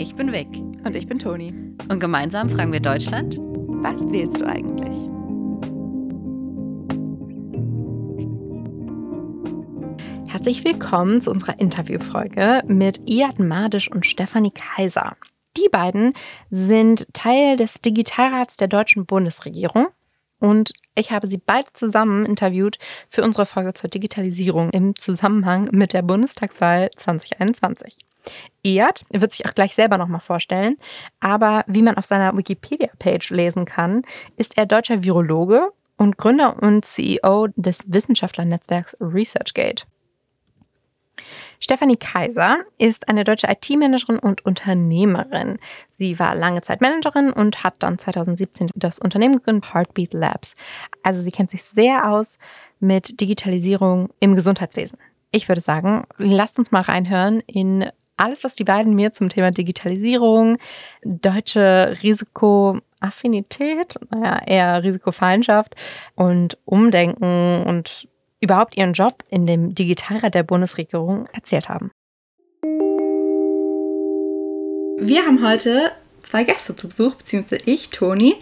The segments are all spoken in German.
Hi, ich bin Vic. Und ich bin Toni. Und gemeinsam fragen wir Deutschland: Was wählst du eigentlich? Herzlich willkommen zu unserer Interviewfolge mit Iad Madisch und Stefanie Kaiser. Die beiden sind Teil des Digitalrats der deutschen Bundesregierung und ich habe sie beide zusammen interviewt für unsere Folge zur Digitalisierung im Zusammenhang mit der Bundestagswahl 2021. Iad wird sich auch gleich selber nochmal vorstellen, aber wie man auf seiner Wikipedia-Page lesen kann, ist er deutscher Virologe und Gründer und CEO des Wissenschaftlernetzwerks ResearchGate. Stefanie Kaiser ist eine deutsche IT-Managerin und Unternehmerin. Sie war lange Zeit Managerin und hat dann 2017 das Unternehmen gegründet, Heartbeat Labs. Also sie kennt sich sehr aus mit Digitalisierung im Gesundheitswesen. Ich würde sagen, lasst uns mal reinhören in alles, was die beiden mir zum Thema Digitalisierung, deutsche Risikoaffinität, naja, eher Risikofeindschaft und Umdenken und überhaupt ihren Job in dem Digitalrat der Bundesregierung erzählt haben. Wir haben heute zwei Gäste zu Besuch, beziehungsweise ich, Toni,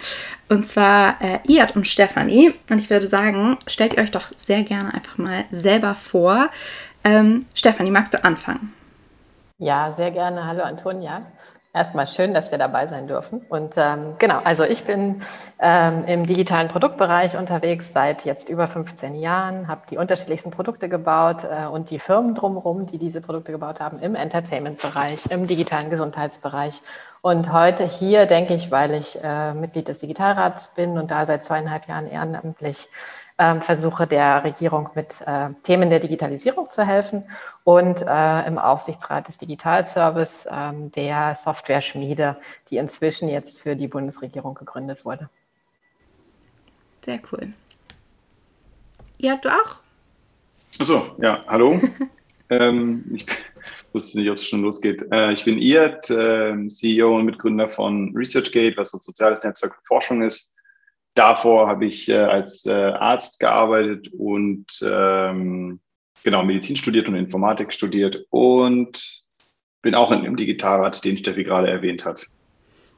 und zwar äh, Iad und Stefanie. Und ich würde sagen, stellt ihr euch doch sehr gerne einfach mal selber vor. Ähm, Stefanie, magst du anfangen? Ja, sehr gerne. Hallo Antonia. Erstmal schön, dass wir dabei sein dürfen. Und ähm, genau, also ich bin ähm, im digitalen Produktbereich unterwegs seit jetzt über 15 Jahren, habe die unterschiedlichsten Produkte gebaut äh, und die Firmen drumherum, die diese Produkte gebaut haben, im Entertainment-Bereich, im digitalen Gesundheitsbereich. Und heute hier denke ich, weil ich äh, Mitglied des Digitalrats bin und da seit zweieinhalb Jahren ehrenamtlich ähm, versuche der Regierung mit äh, Themen der Digitalisierung zu helfen und äh, im Aufsichtsrat des Digitalservice äh, der Software-Schmiede, die inzwischen jetzt für die Bundesregierung gegründet wurde. Sehr cool. Habt du auch? Achso, ja, hallo. ähm, ich wusste nicht, ob es schon losgeht. Äh, ich bin Iad, äh, CEO und Mitgründer von ResearchGate, was ein soziales Netzwerk für Forschung ist davor habe ich äh, als äh, Arzt gearbeitet und ähm, genau Medizin studiert und Informatik studiert und bin auch in dem Digitalrat, den Steffi gerade erwähnt hat.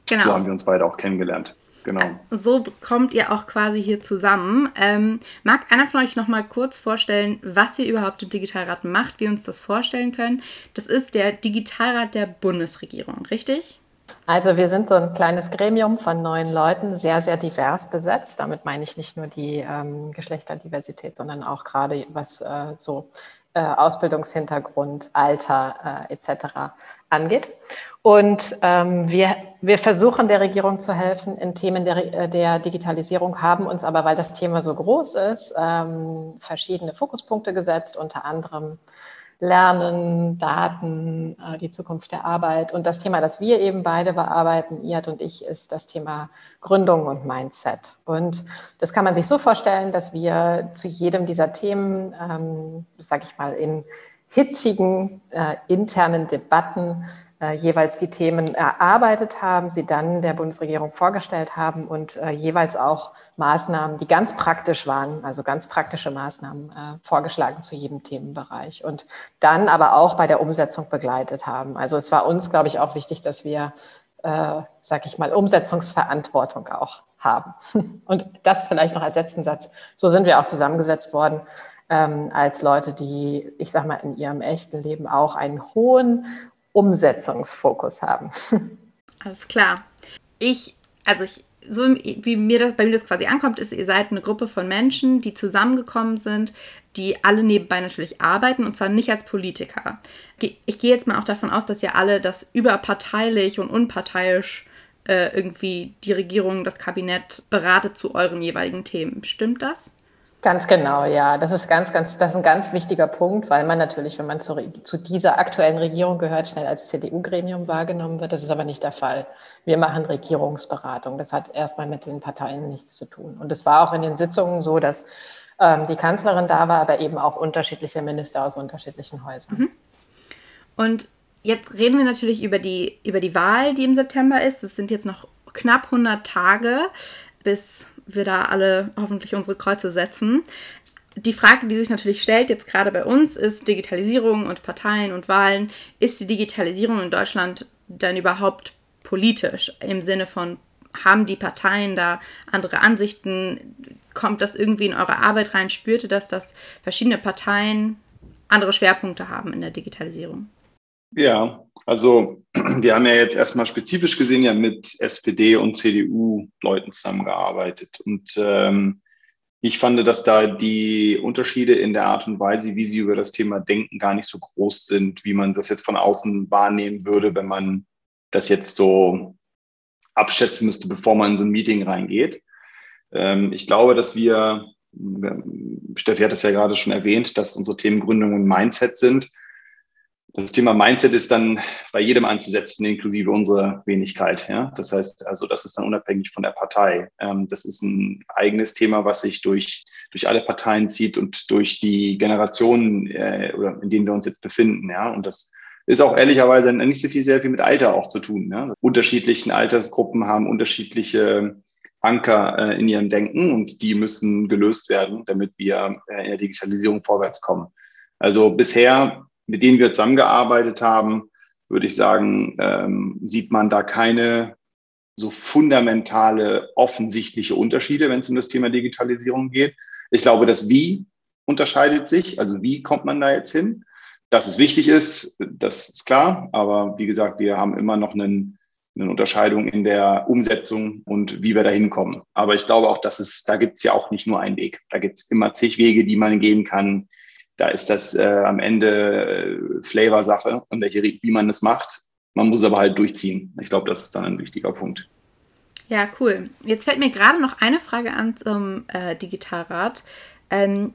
Genau. So haben wir uns beide auch kennengelernt. Genau. So kommt ihr auch quasi hier zusammen. Ähm, mag einer von euch noch mal kurz vorstellen, was ihr überhaupt im Digitalrat macht, wie wir uns das vorstellen können? Das ist der Digitalrat der Bundesregierung, richtig? Also wir sind so ein kleines Gremium von neun Leuten, sehr, sehr divers besetzt. Damit meine ich nicht nur die ähm, Geschlechterdiversität, sondern auch gerade was äh, so äh, Ausbildungshintergrund, Alter äh, etc. angeht. Und ähm, wir, wir versuchen der Regierung zu helfen in Themen der, äh, der Digitalisierung, haben uns aber, weil das Thema so groß ist, ähm, verschiedene Fokuspunkte gesetzt, unter anderem Lernen, Daten, äh, die Zukunft der Arbeit. Und das Thema, das wir eben beide bearbeiten, Iad und ich, ist das Thema Gründung und Mindset. Und das kann man sich so vorstellen, dass wir zu jedem dieser Themen, ähm, sage ich mal, in hitzigen äh, internen Debatten äh, jeweils die Themen erarbeitet haben, sie dann der Bundesregierung vorgestellt haben und äh, jeweils auch Maßnahmen, die ganz praktisch waren, also ganz praktische Maßnahmen äh, vorgeschlagen zu jedem Themenbereich und dann aber auch bei der Umsetzung begleitet haben. Also es war uns, glaube ich, auch wichtig, dass wir, äh, sage ich mal, Umsetzungsverantwortung auch haben. Und das vielleicht noch als letzten Satz. So sind wir auch zusammengesetzt worden ähm, als Leute, die, ich sage mal, in ihrem echten Leben auch einen hohen Umsetzungsfokus haben. Alles klar. Ich, also ich, so wie mir das, bei mir das quasi ankommt, ist, ihr seid eine Gruppe von Menschen, die zusammengekommen sind, die alle nebenbei natürlich arbeiten und zwar nicht als Politiker. Ich gehe jetzt mal auch davon aus, dass ihr alle das überparteilich und unparteiisch äh, irgendwie die Regierung, das Kabinett beratet zu euren jeweiligen Themen. Stimmt das? Ganz genau, ja. Das ist ganz, ganz, das ist ein ganz wichtiger Punkt, weil man natürlich, wenn man zu, zu dieser aktuellen Regierung gehört, schnell als CDU-Gremium wahrgenommen wird. Das ist aber nicht der Fall. Wir machen Regierungsberatung. Das hat erstmal mit den Parteien nichts zu tun. Und es war auch in den Sitzungen so, dass ähm, die Kanzlerin da war, aber eben auch unterschiedliche Minister aus unterschiedlichen Häusern. Mhm. Und jetzt reden wir natürlich über die, über die Wahl, die im September ist. Das sind jetzt noch knapp 100 Tage bis wir da alle hoffentlich unsere Kreuze setzen. Die Frage, die sich natürlich stellt, jetzt gerade bei uns, ist Digitalisierung und Parteien und Wahlen. Ist die Digitalisierung in Deutschland denn überhaupt politisch im Sinne von, haben die Parteien da andere Ansichten? Kommt das irgendwie in eure Arbeit rein? Spürt ihr das, dass verschiedene Parteien andere Schwerpunkte haben in der Digitalisierung? Ja, also wir haben ja jetzt erstmal spezifisch gesehen ja mit SPD und CDU-Leuten zusammengearbeitet. Und ähm, ich fand, dass da die Unterschiede in der Art und Weise, wie sie über das Thema denken, gar nicht so groß sind, wie man das jetzt von außen wahrnehmen würde, wenn man das jetzt so abschätzen müsste, bevor man in so ein Meeting reingeht. Ähm, ich glaube, dass wir, Steffi hat es ja gerade schon erwähnt, dass unsere Themen Gründung Mindset sind das Thema Mindset ist dann bei jedem anzusetzen, inklusive unserer Wenigkeit. Ja? Das heißt, also das ist dann unabhängig von der Partei. Ähm, das ist ein eigenes Thema, was sich durch, durch alle Parteien zieht und durch die Generationen, äh, oder in denen wir uns jetzt befinden. Ja? Und das ist auch ehrlicherweise nicht so viel, sehr viel mit Alter auch zu tun. Ja? Unterschiedlichen Altersgruppen haben unterschiedliche Anker äh, in ihrem Denken und die müssen gelöst werden, damit wir äh, in der Digitalisierung vorwärts kommen. Also bisher mit denen wir zusammengearbeitet haben, würde ich sagen, ähm, sieht man da keine so fundamentale, offensichtliche Unterschiede, wenn es um das Thema Digitalisierung geht. Ich glaube, das Wie unterscheidet sich. Also wie kommt man da jetzt hin? Dass es wichtig ist, das ist klar. Aber wie gesagt, wir haben immer noch einen, eine Unterscheidung in der Umsetzung und wie wir da hinkommen. Aber ich glaube auch, dass es, da gibt es ja auch nicht nur einen Weg. Da gibt es immer zig Wege, die man gehen kann, da ist das äh, am Ende äh, Flavor-Sache und welche, wie man das macht. Man muss aber halt durchziehen. Ich glaube, das ist dann ein wichtiger Punkt. Ja, cool. Jetzt fällt mir gerade noch eine Frage an zum äh, Digitalrat, ähm,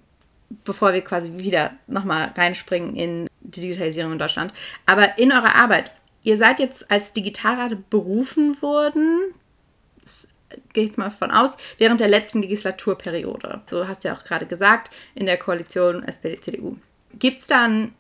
bevor wir quasi wieder nochmal reinspringen in die Digitalisierung in Deutschland. Aber in eurer Arbeit, ihr seid jetzt als Digitalrat berufen worden gehe ich jetzt mal von aus, während der letzten Legislaturperiode. So hast du ja auch gerade gesagt, in der Koalition SPD-CDU. Gibt es dann,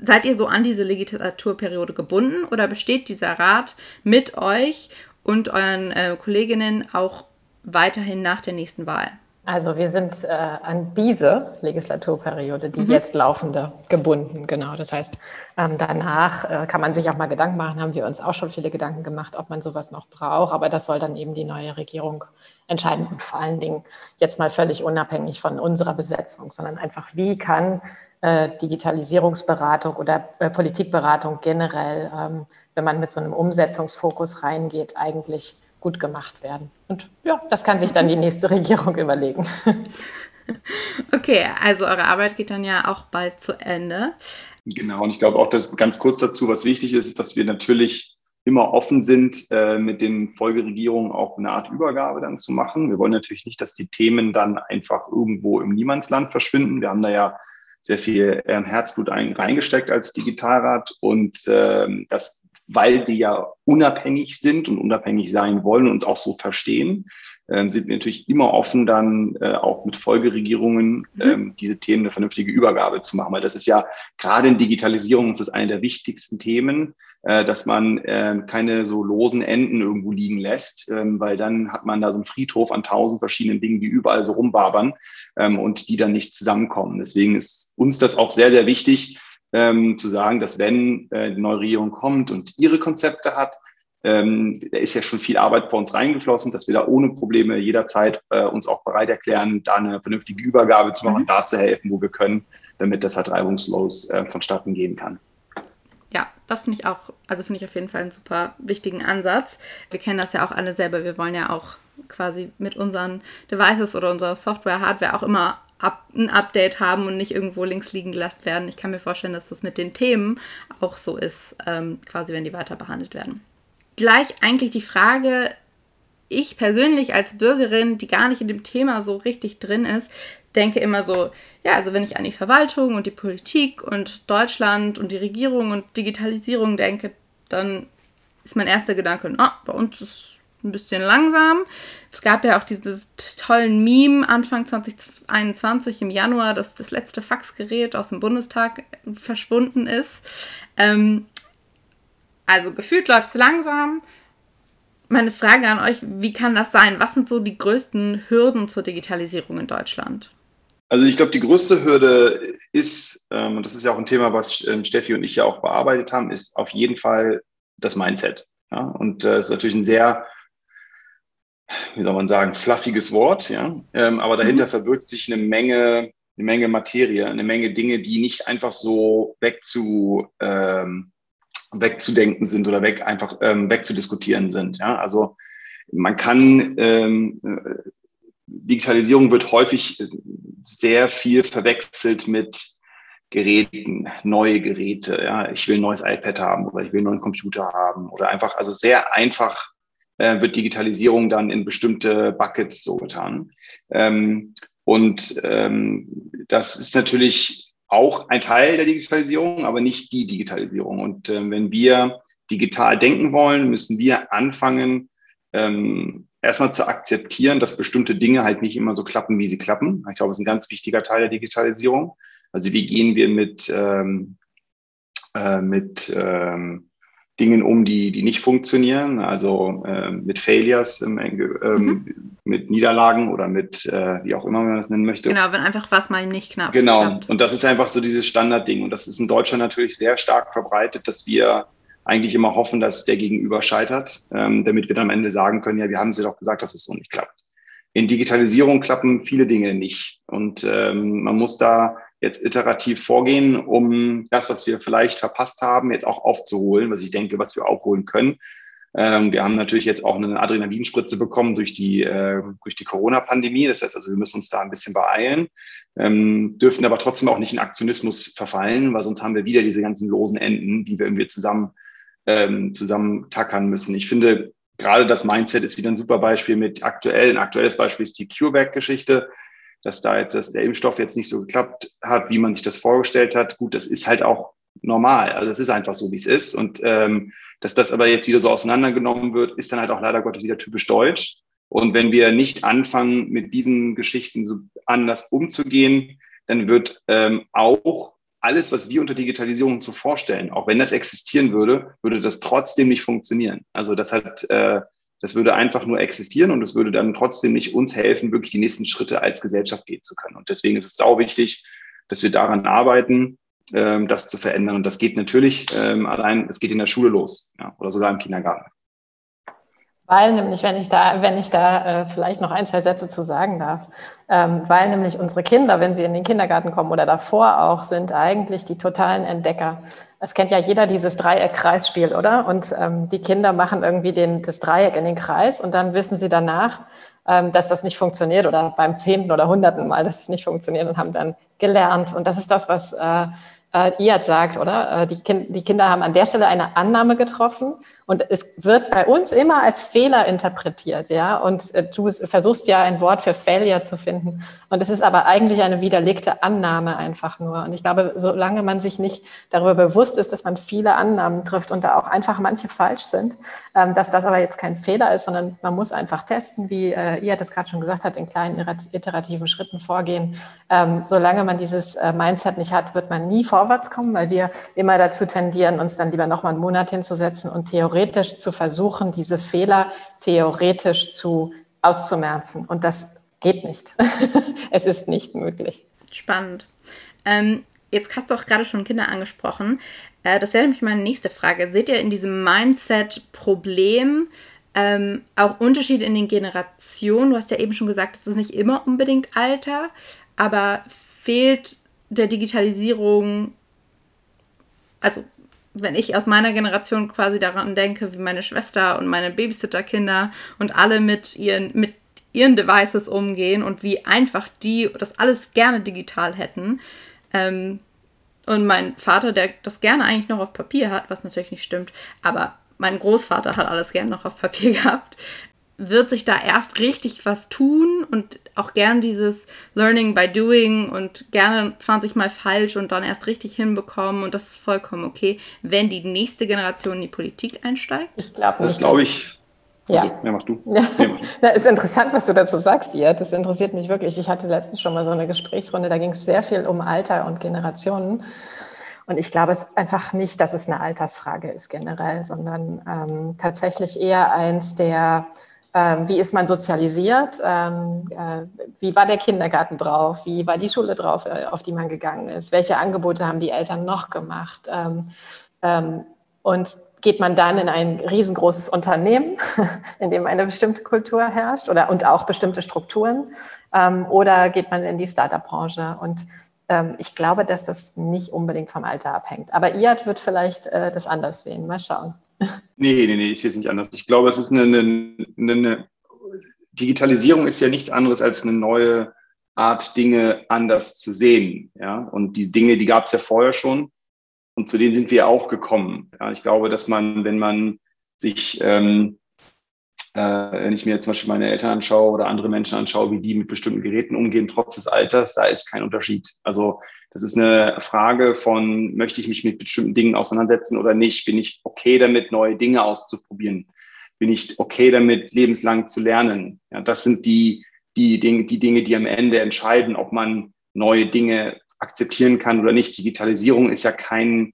seid ihr so an diese Legislaturperiode gebunden oder besteht dieser Rat mit euch und euren äh, Kolleginnen auch weiterhin nach der nächsten Wahl? Also wir sind äh, an diese Legislaturperiode, die mhm. jetzt laufende, gebunden. Genau. Das heißt, ähm, danach äh, kann man sich auch mal Gedanken machen, haben wir uns auch schon viele Gedanken gemacht, ob man sowas noch braucht. Aber das soll dann eben die neue Regierung entscheiden und vor allen Dingen jetzt mal völlig unabhängig von unserer Besetzung, sondern einfach, wie kann äh, Digitalisierungsberatung oder äh, Politikberatung generell, ähm, wenn man mit so einem Umsetzungsfokus reingeht, eigentlich gut gemacht werden. Und ja, das kann sich dann die nächste Regierung überlegen. Okay, also eure Arbeit geht dann ja auch bald zu Ende. Genau, und ich glaube auch, dass ganz kurz dazu, was wichtig ist, ist, dass wir natürlich immer offen sind, äh, mit den Folgeregierungen auch eine Art Übergabe dann zu machen. Wir wollen natürlich nicht, dass die Themen dann einfach irgendwo im Niemandsland verschwinden. Wir haben da ja sehr viel ähm, Herzblut ein, reingesteckt als Digitalrat und ähm, das weil wir ja unabhängig sind und unabhängig sein wollen und uns auch so verstehen, ähm, sind wir natürlich immer offen, dann äh, auch mit Folgeregierungen mhm. ähm, diese Themen eine vernünftige Übergabe zu machen. Weil das ist ja gerade in Digitalisierung das ist eine der wichtigsten Themen, äh, dass man äh, keine so losen Enden irgendwo liegen lässt, ähm, weil dann hat man da so einen Friedhof an tausend verschiedenen Dingen, die überall so rumbabern ähm, und die dann nicht zusammenkommen. Deswegen ist uns das auch sehr, sehr wichtig, ähm, zu sagen, dass wenn äh, die neue Regierung kommt und ihre Konzepte hat, ähm, da ist ja schon viel Arbeit bei uns reingeflossen, dass wir da ohne Probleme jederzeit äh, uns auch bereit erklären, da eine vernünftige Übergabe zu machen, mhm. da zu helfen, wo wir können, damit das halt reibungslos äh, vonstatten gehen kann. Ja, das finde ich auch, also finde ich auf jeden Fall einen super wichtigen Ansatz. Wir kennen das ja auch alle selber. Wir wollen ja auch quasi mit unseren Devices oder unserer Software, Hardware auch immer up, ein Update haben und nicht irgendwo links liegen gelassen werden. Ich kann mir vorstellen, dass das mit den Themen auch so ist, ähm, quasi wenn die weiter behandelt werden. Gleich eigentlich die Frage, ich persönlich als Bürgerin, die gar nicht in dem Thema so richtig drin ist, denke immer so, ja, also wenn ich an die Verwaltung und die Politik und Deutschland und die Regierung und Digitalisierung denke, dann ist mein erster Gedanke, ah, bei uns ist ein bisschen langsam. Es gab ja auch dieses tollen Meme Anfang 2021 im Januar, dass das letzte Faxgerät aus dem Bundestag verschwunden ist. Ähm, also gefühlt läuft es langsam. Meine Frage an euch, wie kann das sein? Was sind so die größten Hürden zur Digitalisierung in Deutschland? Also ich glaube, die größte Hürde ist, ähm, und das ist ja auch ein Thema, was ähm, Steffi und ich ja auch bearbeitet haben, ist auf jeden Fall das Mindset. Ja? Und das äh, ist natürlich ein sehr, wie soll man sagen, fluffiges Wort, ja. Ähm, aber dahinter mhm. verbirgt sich eine Menge, eine Menge Materie, eine Menge Dinge, die nicht einfach so wegzu, ähm, wegzudenken sind oder weg einfach ähm, wegzudiskutieren sind. Ja? Also man kann ähm, äh, Digitalisierung wird häufig sehr viel verwechselt mit Geräten, neue Geräte. Ja, ich will ein neues iPad haben oder ich will einen neuen Computer haben oder einfach, also sehr einfach äh, wird Digitalisierung dann in bestimmte Buckets so getan. Ähm, und ähm, das ist natürlich auch ein Teil der Digitalisierung, aber nicht die Digitalisierung. Und äh, wenn wir digital denken wollen, müssen wir anfangen, ähm, erstmal zu akzeptieren, dass bestimmte Dinge halt nicht immer so klappen, wie sie klappen. Ich glaube, das ist ein ganz wichtiger Teil der Digitalisierung. Also wie gehen wir mit, ähm, äh, mit ähm, Dingen um, die, die nicht funktionieren, also äh, mit Failures, ähm, mhm. mit Niederlagen oder mit, äh, wie auch immer man das nennen möchte. Genau, wenn einfach was mal nicht knapp Genau, klappt. und das ist einfach so dieses Standardding. Und das ist in Deutschland natürlich sehr stark verbreitet, dass wir eigentlich immer hoffen, dass der Gegenüber scheitert, ähm, damit wir dann am Ende sagen können, ja, wir haben sie doch gesagt, dass es so nicht klappt. In Digitalisierung klappen viele Dinge nicht. Und ähm, man muss da jetzt iterativ vorgehen, um das, was wir vielleicht verpasst haben, jetzt auch aufzuholen, was ich denke, was wir aufholen können. Ähm, wir haben natürlich jetzt auch eine Adrenalinspritze bekommen durch die, äh, durch die Corona-Pandemie. Das heißt also, wir müssen uns da ein bisschen beeilen, ähm, dürfen aber trotzdem auch nicht in Aktionismus verfallen, weil sonst haben wir wieder diese ganzen losen Enden, die wir irgendwie zusammen ähm, zusammen tackern müssen. Ich finde, gerade das Mindset ist wieder ein super Beispiel mit aktuell. Ein aktuelles Beispiel ist die CureVac-Geschichte, dass da jetzt dass der Impfstoff jetzt nicht so geklappt hat, wie man sich das vorgestellt hat. Gut, das ist halt auch normal. Also es ist einfach so, wie es ist. Und ähm, dass das aber jetzt wieder so auseinandergenommen wird, ist dann halt auch leider Gottes wieder typisch deutsch. Und wenn wir nicht anfangen, mit diesen Geschichten so anders umzugehen, dann wird ähm, auch alles, was wir unter Digitalisierung so vorstellen, auch wenn das existieren würde, würde das trotzdem nicht funktionieren. Also das hat, äh, das würde einfach nur existieren und es würde dann trotzdem nicht uns helfen, wirklich die nächsten Schritte als Gesellschaft gehen zu können. Und deswegen ist es sau wichtig, dass wir daran arbeiten, ähm, das zu verändern. Und das geht natürlich ähm, allein, es geht in der Schule los ja, oder sogar im Kindergarten. Weil nämlich, wenn ich da, wenn ich da äh, vielleicht noch ein, zwei Sätze zu sagen darf, ähm, weil nämlich unsere Kinder, wenn sie in den Kindergarten kommen oder davor auch, sind eigentlich die totalen Entdecker. Es kennt ja jeder dieses Dreieck-Kreisspiel, oder? Und ähm, die Kinder machen irgendwie den, das Dreieck in den Kreis und dann wissen sie danach, ähm, dass das nicht funktioniert oder beim zehnten oder hunderten Mal, dass es nicht funktioniert und haben dann gelernt. Und das ist das, was äh, äh, Iad sagt, oder? Äh, die, kind, die Kinder haben an der Stelle eine Annahme getroffen und es wird bei uns immer als Fehler interpretiert, ja. Und äh, du versuchst ja ein Wort für Failure zu finden. Und es ist aber eigentlich eine widerlegte Annahme einfach nur. Und ich glaube, solange man sich nicht darüber bewusst ist, dass man viele Annahmen trifft und da auch einfach manche falsch sind, ähm, dass das aber jetzt kein Fehler ist, sondern man muss einfach testen, wie äh, ihr das gerade schon gesagt hat, in kleinen iterativen Schritten vorgehen. Ähm, solange man dieses äh, Mindset nicht hat, wird man nie vorwärts kommen, weil wir immer dazu tendieren, uns dann lieber nochmal einen Monat hinzusetzen und theoretisch zu versuchen, diese Fehler theoretisch zu auszumerzen. Und das geht nicht. es ist nicht möglich. Spannend. Ähm, jetzt hast du auch gerade schon Kinder angesprochen. Äh, das wäre nämlich meine nächste Frage. Seht ihr in diesem Mindset-Problem ähm, auch Unterschiede in den Generationen? Du hast ja eben schon gesagt, es ist nicht immer unbedingt Alter, aber fehlt der Digitalisierung, also wenn ich aus meiner Generation quasi daran denke, wie meine Schwester und meine Babysitterkinder und alle mit ihren, mit ihren Devices umgehen und wie einfach die das alles gerne digital hätten. Ähm, und mein Vater, der das gerne eigentlich noch auf Papier hat, was natürlich nicht stimmt, aber mein Großvater hat alles gerne noch auf Papier gehabt, wird sich da erst richtig was tun und auch gern dieses Learning by Doing und gerne 20 Mal falsch und dann erst richtig hinbekommen und das ist vollkommen okay, wenn die nächste Generation in die Politik einsteigt? Ich glaube Das glaube ich. Ja. Also, ja, mach du. Ja. Ja, ist interessant, was du dazu sagst, hier. Das interessiert mich wirklich. Ich hatte letztens schon mal so eine Gesprächsrunde, da ging es sehr viel um Alter und Generationen. Und ich glaube es einfach nicht, dass es eine Altersfrage ist generell, sondern ähm, tatsächlich eher eins der ähm, wie ist man sozialisiert? Ähm, äh, wie war der Kindergarten drauf? Wie war die Schule drauf, äh, auf die man gegangen ist? Welche Angebote haben die Eltern noch gemacht? Ähm, ähm und geht man dann in ein riesengroßes Unternehmen, in dem eine bestimmte Kultur herrscht oder und auch bestimmte Strukturen, ähm, oder geht man in die Startup-Branche? Und ähm, ich glaube, dass das nicht unbedingt vom Alter abhängt. Aber Iad wird vielleicht äh, das anders sehen. Mal schauen. Nee, nee, nee, ich sehe es nicht anders. Ich glaube, es ist eine, eine, eine Digitalisierung ist ja nichts anderes als eine neue Art, Dinge anders zu sehen. Ja? Und die Dinge, die gab es ja vorher schon. Und zu denen sind wir auch gekommen. Ja, ich glaube, dass man, wenn man sich, ähm, äh, wenn ich mir zum Beispiel meine Eltern anschaue oder andere Menschen anschaue, wie die mit bestimmten Geräten umgehen, trotz des Alters, da ist kein Unterschied. Also das ist eine Frage von, möchte ich mich mit bestimmten Dingen auseinandersetzen oder nicht? Bin ich okay damit, neue Dinge auszuprobieren? Bin ich okay damit, lebenslang zu lernen? Ja, das sind die, die, Dinge, die Dinge, die am Ende entscheiden, ob man neue Dinge akzeptieren kann oder nicht. Digitalisierung ist ja kein,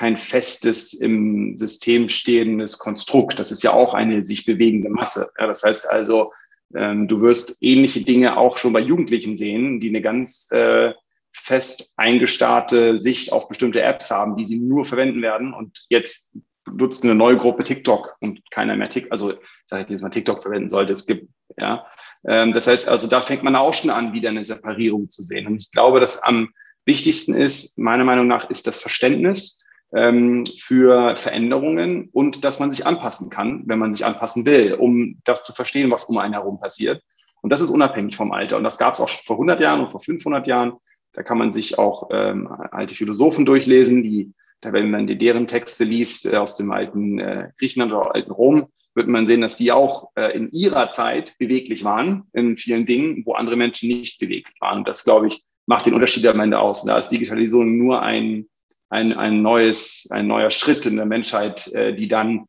kein festes im System stehendes Konstrukt. Das ist ja auch eine sich bewegende Masse. Ja, das heißt also, ähm, du wirst ähnliche Dinge auch schon bei Jugendlichen sehen, die eine ganz äh, fest eingestarrte Sicht auf bestimmte Apps haben, die sie nur verwenden werden. Und jetzt nutzt eine neue Gruppe TikTok und keiner mehr TikTok, also ich sage jetzt, dass man TikTok verwenden sollte. Es gibt, ja. Ähm, das heißt also, da fängt man auch schon an, wieder eine Separierung zu sehen. Und ich glaube, dass am wichtigsten ist, meiner Meinung nach, ist das Verständnis ähm, für Veränderungen und dass man sich anpassen kann, wenn man sich anpassen will, um das zu verstehen, was um einen herum passiert. Und das ist unabhängig vom Alter. Und das gab es auch vor 100 Jahren und vor 500 Jahren. Da kann man sich auch ähm, alte Philosophen durchlesen, die, da wenn man die, deren Texte liest äh, aus dem alten äh, Griechenland oder alten Rom, wird man sehen, dass die auch äh, in ihrer Zeit beweglich waren in vielen Dingen, wo andere Menschen nicht bewegt waren. Und das, glaube ich, macht den Unterschied am Ende aus. Und da ist Digitalisierung nur ein, ein, ein, neues, ein neuer Schritt in der Menschheit, äh, die dann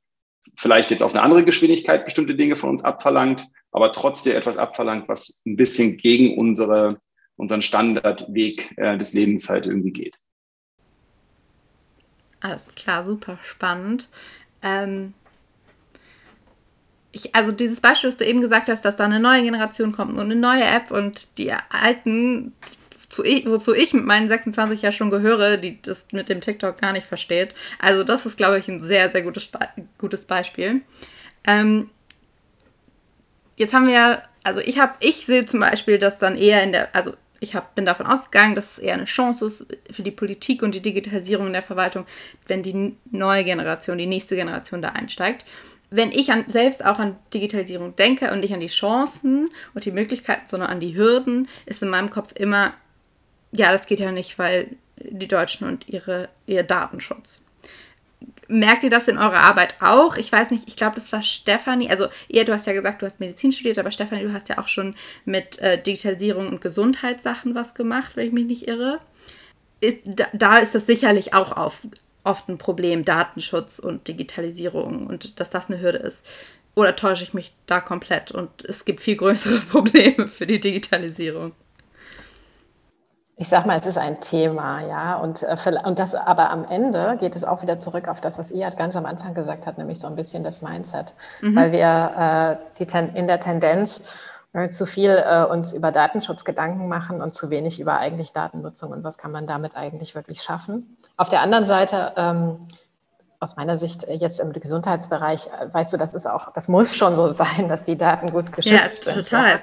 vielleicht jetzt auf eine andere Geschwindigkeit bestimmte Dinge von uns abverlangt, aber trotzdem etwas abverlangt, was ein bisschen gegen unsere, unseren Standardweg äh, des Lebens halt irgendwie geht. Alles klar, super spannend. Ähm, ich, also dieses Beispiel, das du eben gesagt hast, dass da eine neue Generation kommt und eine neue App und die alten zu ich, wozu ich mit meinen 26 ja schon gehöre, die das mit dem TikTok gar nicht versteht. Also das ist, glaube ich, ein sehr, sehr gutes, gutes Beispiel. Ähm, jetzt haben wir, also ich habe, ich sehe zum Beispiel, dass dann eher in der, also ich hab, bin davon ausgegangen, dass es eher eine Chance ist für die Politik und die Digitalisierung in der Verwaltung, wenn die neue Generation, die nächste Generation da einsteigt. Wenn ich an, selbst auch an Digitalisierung denke und nicht an die Chancen und die Möglichkeiten, sondern an die Hürden, ist in meinem Kopf immer ja, das geht ja nicht, weil die Deutschen und ihre, ihr Datenschutz. Merkt ihr das in eurer Arbeit auch? Ich weiß nicht, ich glaube, das war Stefanie. Also, ihr, du hast ja gesagt, du hast Medizin studiert, aber Stefanie, du hast ja auch schon mit äh, Digitalisierung und Gesundheitssachen was gemacht, wenn ich mich nicht irre. Ist, da, da ist das sicherlich auch auf, oft ein Problem, Datenschutz und Digitalisierung und dass das eine Hürde ist. Oder täusche ich mich da komplett und es gibt viel größere Probleme für die Digitalisierung? Ich sag mal, es ist ein Thema, ja, und, äh, und das, aber am Ende geht es auch wieder zurück auf das, was ihr ganz am Anfang gesagt hat, nämlich so ein bisschen das Mindset, mhm. weil wir äh, die ten, in der Tendenz äh, zu viel äh, uns über Datenschutz Gedanken machen und zu wenig über eigentlich Datennutzung und was kann man damit eigentlich wirklich schaffen. Auf der anderen Seite ähm, aus meiner Sicht äh, jetzt im Gesundheitsbereich, äh, weißt du, das ist auch, das muss schon so sein, dass die Daten gut geschützt ja, sind. Total. Ja.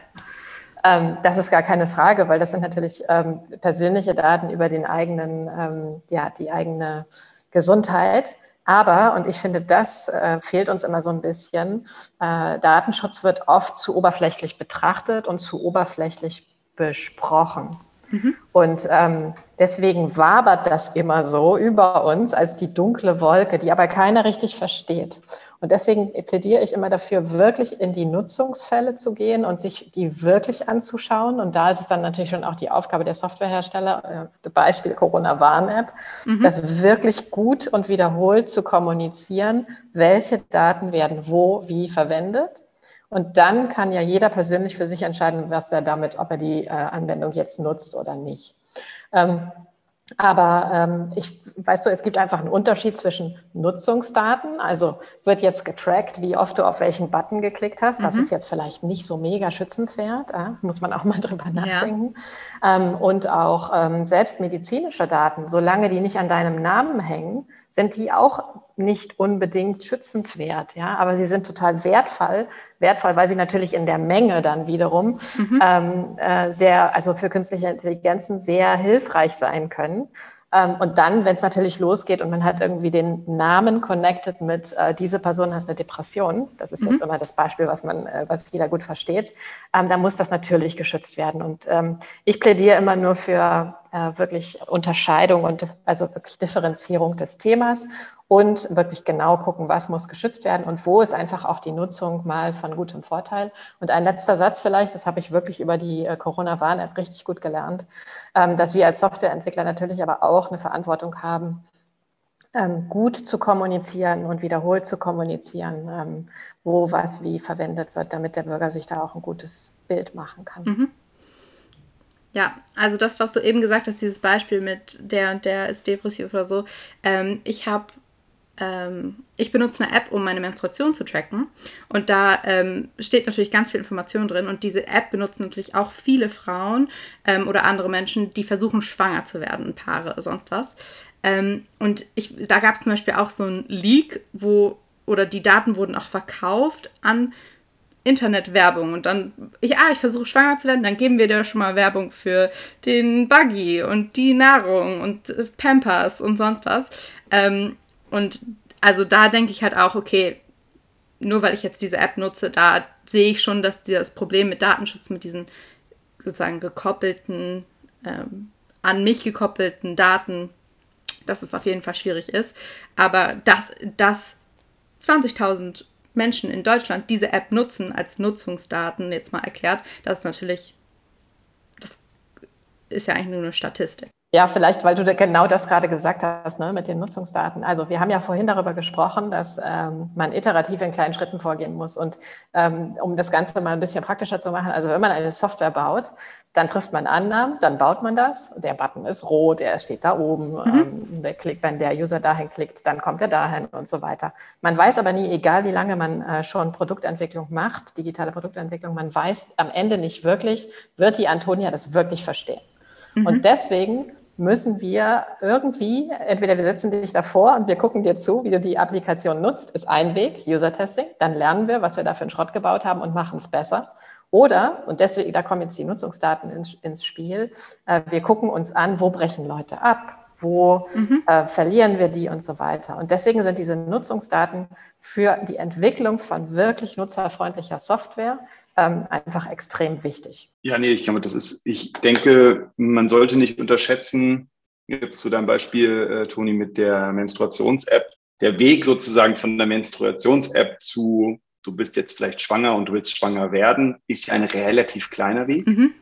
Ähm, das ist gar keine Frage, weil das sind natürlich ähm, persönliche Daten über den eigenen, ähm, ja, die eigene Gesundheit. Aber, und ich finde, das äh, fehlt uns immer so ein bisschen, äh, Datenschutz wird oft zu oberflächlich betrachtet und zu oberflächlich besprochen. Mhm. Und ähm, deswegen wabert das immer so über uns als die dunkle Wolke, die aber keiner richtig versteht. Und deswegen plädiere ich immer dafür, wirklich in die Nutzungsfälle zu gehen und sich die wirklich anzuschauen. Und da ist es dann natürlich schon auch die Aufgabe der Softwarehersteller, äh, Beispiel Corona-Warn-App, mhm. das wirklich gut und wiederholt zu kommunizieren, welche Daten werden wo, wie verwendet. Und dann kann ja jeder persönlich für sich entscheiden, was er damit, ob er die äh, Anwendung jetzt nutzt oder nicht. Ähm, aber ähm, ich, weißt du, es gibt einfach einen Unterschied zwischen Nutzungsdaten, also wird jetzt getrackt, wie oft du auf welchen Button geklickt hast. Das mhm. ist jetzt vielleicht nicht so mega schützenswert, äh, muss man auch mal drüber nachdenken. Ja. Ähm, und auch ähm, selbst medizinische Daten, solange die nicht an deinem Namen hängen, sind die auch nicht unbedingt schützenswert, ja, aber sie sind total wertvoll, wertvoll, weil sie natürlich in der Menge dann wiederum mhm. ähm, äh, sehr, also für künstliche Intelligenzen sehr hilfreich sein können. Ähm, und dann, wenn es natürlich losgeht und man hat irgendwie den Namen connected mit, äh, diese Person hat eine Depression, das ist mhm. jetzt immer das Beispiel, was man, äh, was jeder gut versteht, ähm, dann muss das natürlich geschützt werden. Und ähm, ich plädiere immer nur für äh, wirklich Unterscheidung und also wirklich Differenzierung des Themas und wirklich genau gucken, was muss geschützt werden und wo ist einfach auch die Nutzung mal von gutem Vorteil. Und ein letzter Satz vielleicht, das habe ich wirklich über die äh, Corona-Warn-App richtig gut gelernt, ähm, dass wir als Softwareentwickler natürlich aber auch eine Verantwortung haben, ähm, gut zu kommunizieren und wiederholt zu kommunizieren, ähm, wo was wie verwendet wird, damit der Bürger sich da auch ein gutes Bild machen kann. Mhm. Ja, also das, was du eben gesagt hast, dieses Beispiel mit der und der ist depressiv oder so. Ähm, ich habe ähm, ich benutze eine App, um meine Menstruation zu tracken. Und da ähm, steht natürlich ganz viel Information drin. Und diese App benutzen natürlich auch viele Frauen ähm, oder andere Menschen, die versuchen, schwanger zu werden, Paare, sonst was. Ähm, und ich, da gab es zum Beispiel auch so ein Leak, wo, oder die Daten wurden auch verkauft an Internetwerbung und dann, ja, ah, ich versuche schwanger zu werden, dann geben wir dir schon mal Werbung für den Buggy und die Nahrung und äh, Pampers und sonst was. Ähm, und also da denke ich halt auch, okay, nur weil ich jetzt diese App nutze, da sehe ich schon, dass das Problem mit Datenschutz, mit diesen sozusagen gekoppelten, ähm, an mich gekoppelten Daten, dass es auf jeden Fall schwierig ist. Aber dass, dass 20.000 Menschen in Deutschland diese App nutzen als Nutzungsdaten, jetzt mal erklärt, das ist natürlich, das ist ja eigentlich nur eine Statistik. Ja, vielleicht, weil du da genau das gerade gesagt hast ne, mit den Nutzungsdaten. Also wir haben ja vorhin darüber gesprochen, dass ähm, man iterativ in kleinen Schritten vorgehen muss. Und ähm, um das Ganze mal ein bisschen praktischer zu machen, also wenn man eine Software baut, dann trifft man Annahmen, dann baut man das. Der Button ist rot, er steht da oben. Mhm. Ähm, der Klick, wenn der User dahin klickt, dann kommt er dahin und so weiter. Man weiß aber nie, egal wie lange man äh, schon Produktentwicklung macht, digitale Produktentwicklung, man weiß am Ende nicht wirklich, wird die Antonia das wirklich verstehen. Mhm. Und deswegen müssen wir irgendwie, entweder wir setzen dich davor und wir gucken dir zu, wie du die Applikation nutzt, ist ein Weg, User-Testing. Dann lernen wir, was wir da für einen Schrott gebaut haben und machen es besser. Oder, und deswegen, da kommen jetzt die Nutzungsdaten ins, ins Spiel, äh, wir gucken uns an, wo brechen Leute ab, wo mhm. äh, verlieren wir die und so weiter. Und deswegen sind diese Nutzungsdaten für die Entwicklung von wirklich nutzerfreundlicher Software ähm, einfach extrem wichtig. Ja, nee, ich glaube, das ist, ich denke, man sollte nicht unterschätzen, jetzt zu deinem Beispiel, äh, Toni, mit der Menstruations-App, der Weg sozusagen von der Menstruations-App zu, du bist jetzt vielleicht schwanger und du willst schwanger werden, ist ja ein relativ kleiner Weg. Mhm.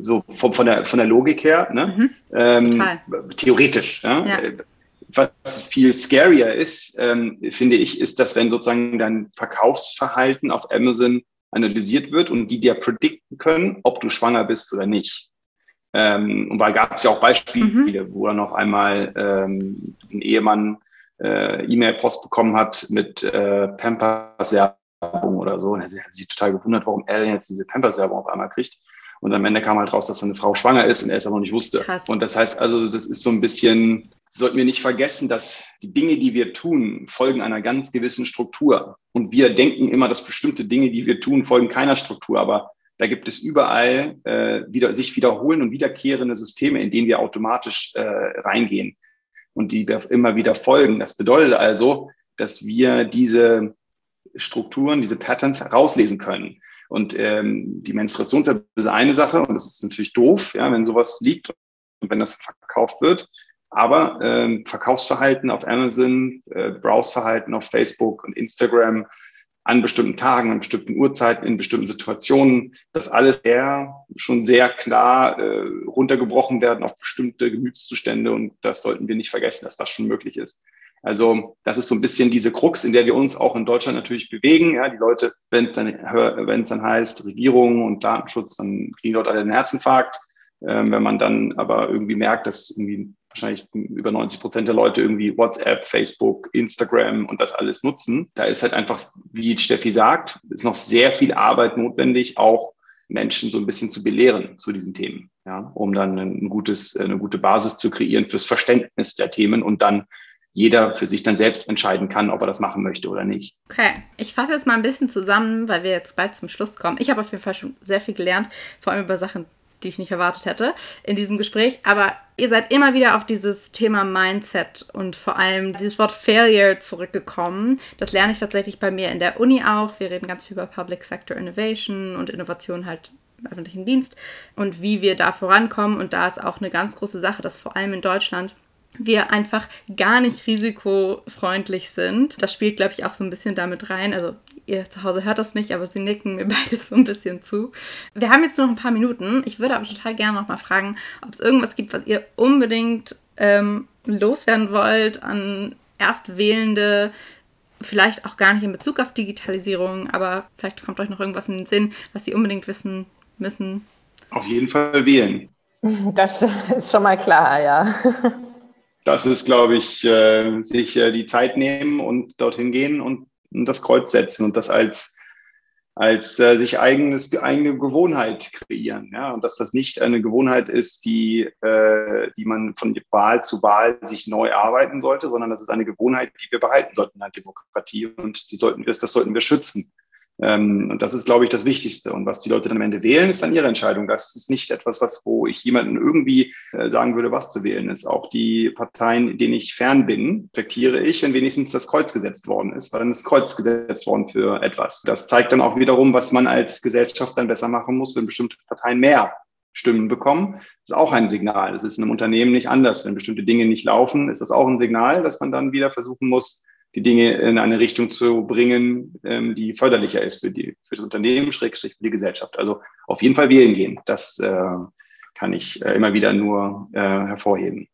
So von, von, der, von der Logik her, ne? Mhm. Ähm, theoretisch. Ja? ja? Was viel scarier ist, ähm, finde ich, ist, dass wenn sozusagen dein Verkaufsverhalten auf Amazon analysiert wird und die dir predikten können, ob du schwanger bist oder nicht. Ähm, und da gab es ja auch Beispiele, mhm. wo dann noch einmal ähm, ein Ehemann äh, E-Mail-Post bekommen hat mit äh, Pampers-Werbung oder so. Und er hat sich total gewundert, warum er denn jetzt diese Pampers-Werbung auf einmal kriegt. Und am Ende kam halt raus, dass seine Frau schwanger ist und er es aber noch nicht wusste. Krass. Und das heißt also, das ist so ein bisschen, sollten wir nicht vergessen, dass die Dinge, die wir tun, folgen einer ganz gewissen Struktur. Und wir denken immer, dass bestimmte Dinge, die wir tun, folgen keiner Struktur. Aber da gibt es überall äh, wieder, sich wiederholende und wiederkehrende Systeme, in denen wir automatisch äh, reingehen und die wir immer wieder folgen. Das bedeutet also, dass wir diese Strukturen, diese Patterns herauslesen können. Und ähm, die Menstruation ist eine Sache und das ist natürlich doof, ja, wenn sowas liegt und wenn das verkauft wird. Aber ähm, Verkaufsverhalten auf Amazon, äh, Browseverhalten auf Facebook und Instagram an bestimmten Tagen, an bestimmten Uhrzeiten, in bestimmten Situationen, das alles sehr, schon sehr klar äh, runtergebrochen werden auf bestimmte Gemütszustände. Und das sollten wir nicht vergessen, dass das schon möglich ist. Also das ist so ein bisschen diese Krux, in der wir uns auch in Deutschland natürlich bewegen. Ja, die Leute, wenn es dann, dann heißt Regierung und Datenschutz, dann kriegen Leute alle einen Herzinfarkt. Ähm, wenn man dann aber irgendwie merkt, dass irgendwie wahrscheinlich über 90 Prozent der Leute irgendwie WhatsApp, Facebook, Instagram und das alles nutzen. Da ist halt einfach, wie Steffi sagt, ist noch sehr viel Arbeit notwendig, auch Menschen so ein bisschen zu belehren zu diesen Themen, ja, um dann ein gutes, eine gute Basis zu kreieren fürs Verständnis der Themen und dann jeder für sich dann selbst entscheiden kann, ob er das machen möchte oder nicht. Okay, ich fasse jetzt mal ein bisschen zusammen, weil wir jetzt bald zum Schluss kommen. Ich habe auf jeden Fall schon sehr viel gelernt, vor allem über Sachen, die ich nicht erwartet hätte in diesem Gespräch. Aber ihr seid immer wieder auf dieses Thema Mindset und vor allem dieses Wort Failure zurückgekommen. Das lerne ich tatsächlich bei mir in der Uni auch. Wir reden ganz viel über Public Sector Innovation und Innovation halt im öffentlichen Dienst und wie wir da vorankommen. Und da ist auch eine ganz große Sache, dass vor allem in Deutschland wir einfach gar nicht risikofreundlich sind. Das spielt, glaube ich, auch so ein bisschen damit rein. Also ihr zu Hause hört das nicht, aber sie nicken mir beide so ein bisschen zu. Wir haben jetzt noch ein paar Minuten. Ich würde aber total gerne noch mal fragen, ob es irgendwas gibt, was ihr unbedingt ähm, loswerden wollt an Erstwählende, vielleicht auch gar nicht in Bezug auf Digitalisierung, aber vielleicht kommt euch noch irgendwas in den Sinn, was sie unbedingt wissen müssen. Auf jeden Fall wählen. Das ist schon mal klar, ja. Das ist, glaube ich, äh, sich äh, die Zeit nehmen und dorthin gehen und, das Kreuz setzen und das als, als äh, sich eigenes, eigene Gewohnheit kreieren. Ja? Und dass das nicht eine Gewohnheit ist, die, die man von Wahl zu Wahl sich neu arbeiten sollte, sondern das ist eine Gewohnheit, die wir behalten sollten in der Demokratie und die sollten wir, das sollten wir schützen. Ähm, und das ist, glaube ich, das Wichtigste. Und was die Leute dann am Ende wählen, ist dann ihre Entscheidung. Das ist nicht etwas, was, wo ich jemanden irgendwie äh, sagen würde, was zu wählen ist. Auch die Parteien, denen ich fern bin, respektiere ich, wenn wenigstens das Kreuz gesetzt worden ist, weil dann ist Kreuz gesetzt worden für etwas. Das zeigt dann auch wiederum, was man als Gesellschaft dann besser machen muss, wenn bestimmte Parteien mehr Stimmen bekommen. Das ist auch ein Signal. Das ist in einem Unternehmen nicht anders. Wenn bestimmte Dinge nicht laufen, ist das auch ein Signal, dass man dann wieder versuchen muss, die Dinge in eine Richtung zu bringen, ähm, die förderlicher ist für, die, für das Unternehmen, Schrägstrich für die Gesellschaft. Also auf jeden Fall wählen gehen. Das äh, kann ich äh, immer wieder nur äh, hervorheben.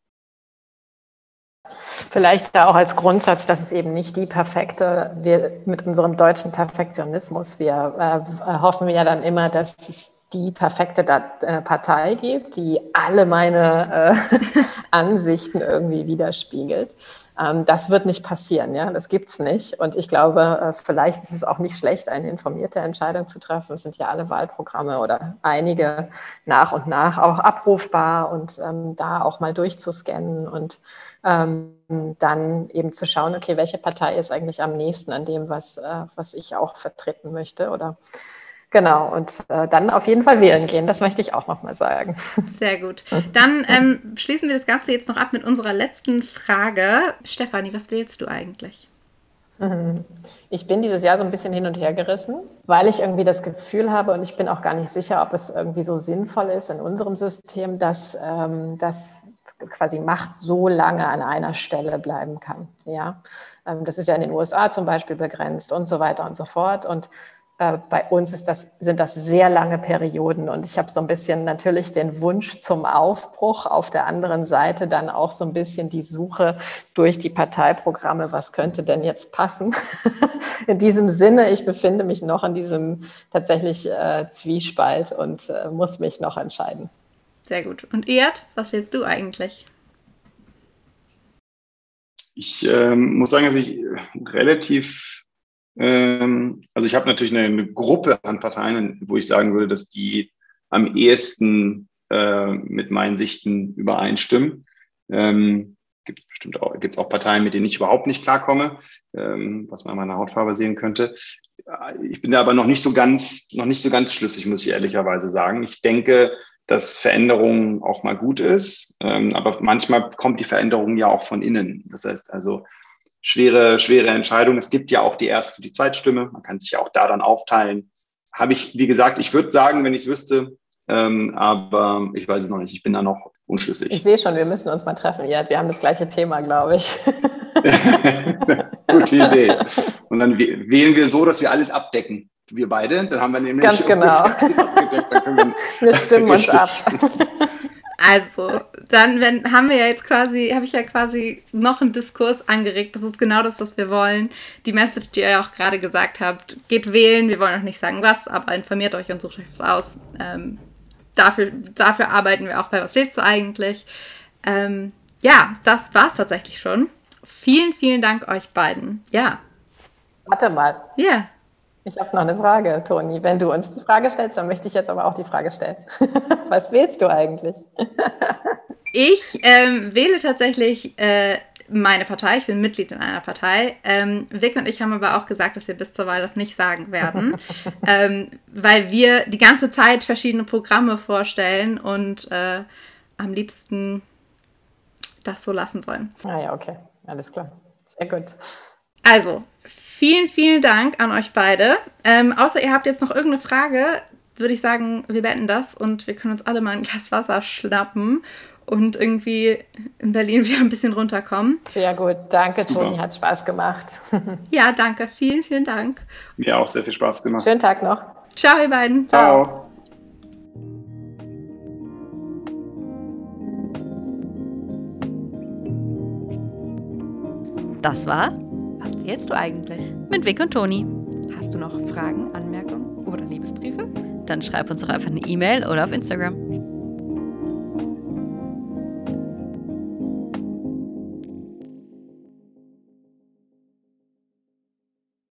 Vielleicht da auch als Grundsatz, dass es eben nicht die perfekte, wir mit unserem deutschen Perfektionismus, wir äh, hoffen ja dann immer, dass es die perfekte äh, Partei gibt, die alle meine äh, Ansichten irgendwie widerspiegelt. Ähm, das wird nicht passieren, ja, das gibt es nicht. Und ich glaube, äh, vielleicht ist es auch nicht schlecht, eine informierte Entscheidung zu treffen. Es sind ja alle Wahlprogramme oder einige nach und nach auch abrufbar und ähm, da auch mal durchzuscannen und ähm, dann eben zu schauen, okay, welche Partei ist eigentlich am nächsten an dem, was, äh, was ich auch vertreten möchte oder Genau, und äh, dann auf jeden Fall wählen gehen, das möchte ich auch nochmal sagen. Sehr gut. Dann ähm, schließen wir das Ganze jetzt noch ab mit unserer letzten Frage. Stefanie, was wählst du eigentlich? Ich bin dieses Jahr so ein bisschen hin und her gerissen, weil ich irgendwie das Gefühl habe, und ich bin auch gar nicht sicher, ob es irgendwie so sinnvoll ist in unserem System, dass ähm, das quasi Macht so lange an einer Stelle bleiben kann. Ja, ähm, das ist ja in den USA zum Beispiel begrenzt und so weiter und so fort. Und äh, bei uns ist das, sind das sehr lange Perioden und ich habe so ein bisschen natürlich den Wunsch zum Aufbruch, auf der anderen Seite dann auch so ein bisschen die Suche durch die Parteiprogramme, was könnte denn jetzt passen. in diesem Sinne, ich befinde mich noch in diesem tatsächlich äh, Zwiespalt und äh, muss mich noch entscheiden. Sehr gut. Und Erd, was willst du eigentlich? Ich ähm, muss sagen, dass ich relativ also ich habe natürlich eine, eine, Gruppe an Parteien, wo ich sagen würde, dass die am ehesten äh, mit meinen Sichten übereinstimmen. Ähm, gibt es bestimmt auch, gibt's auch Parteien, mit denen ich überhaupt nicht klarkomme, ähm, was man an meiner Hautfarbe sehen könnte. Ich bin da aber noch nicht so ganz, noch nicht so ganz schlüssig, muss ich ehrlicherweise sagen. Ich denke, dass Veränderung auch mal gut ist, ähm, aber manchmal kommt die Veränderung ja auch von innen. Das heißt also, schwere, schwere Entscheidung. Es gibt ja auch die erste, die Zweitstimme. Man kann sich ja auch da dann aufteilen. Habe ich, wie gesagt, ich würde sagen, wenn ich es wüsste, ähm, aber ich weiß es noch nicht. Ich bin da noch unschlüssig. Ich sehe schon, wir müssen uns mal treffen. Ja, wir haben das gleiche Thema, glaube ich. Gute Idee. Und dann wählen wir so, dass wir alles abdecken. Wir beide, dann haben wir nämlich ganz genau. wir, wir stimmen uns ab. Also, dann wenn, haben wir ja jetzt quasi, habe ich ja quasi noch einen Diskurs angeregt. Das ist genau das, was wir wollen. Die Message, die ihr ja auch gerade gesagt habt, geht wählen. Wir wollen auch nicht sagen was, aber informiert euch und sucht euch was aus. Ähm, dafür, dafür arbeiten wir auch bei Was willst du eigentlich? Ähm, ja, das war's tatsächlich schon. Vielen, vielen Dank euch beiden. Ja. Warte mal. Ja. Yeah. Ich habe noch eine Frage, Toni. Wenn du uns die Frage stellst, dann möchte ich jetzt aber auch die Frage stellen. Was wählst du eigentlich? ich ähm, wähle tatsächlich äh, meine Partei, ich bin Mitglied in einer Partei. Ähm, Vic und ich haben aber auch gesagt, dass wir bis zur Wahl das nicht sagen werden, ähm, weil wir die ganze Zeit verschiedene Programme vorstellen und äh, am liebsten das so lassen wollen. Ah ja, okay, alles klar. Sehr gut. Also, vielen, vielen Dank an euch beide. Ähm, außer ihr habt jetzt noch irgendeine Frage, würde ich sagen, wir beenden das und wir können uns alle mal ein Glas Wasser schnappen und irgendwie in Berlin wieder ein bisschen runterkommen. Sehr gut. Danke, Super. Toni. Hat Spaß gemacht. ja, danke. Vielen, vielen Dank. Mir auch sehr viel Spaß gemacht. Schönen Tag noch. Ciao, ihr beiden. Ciao. Das war Was wählst du eigentlich? Mit Vic und Toni. Hast du noch Fragen, Anmerkungen oder Liebesbriefe? Dann schreib uns doch einfach eine E-Mail oder auf Instagram.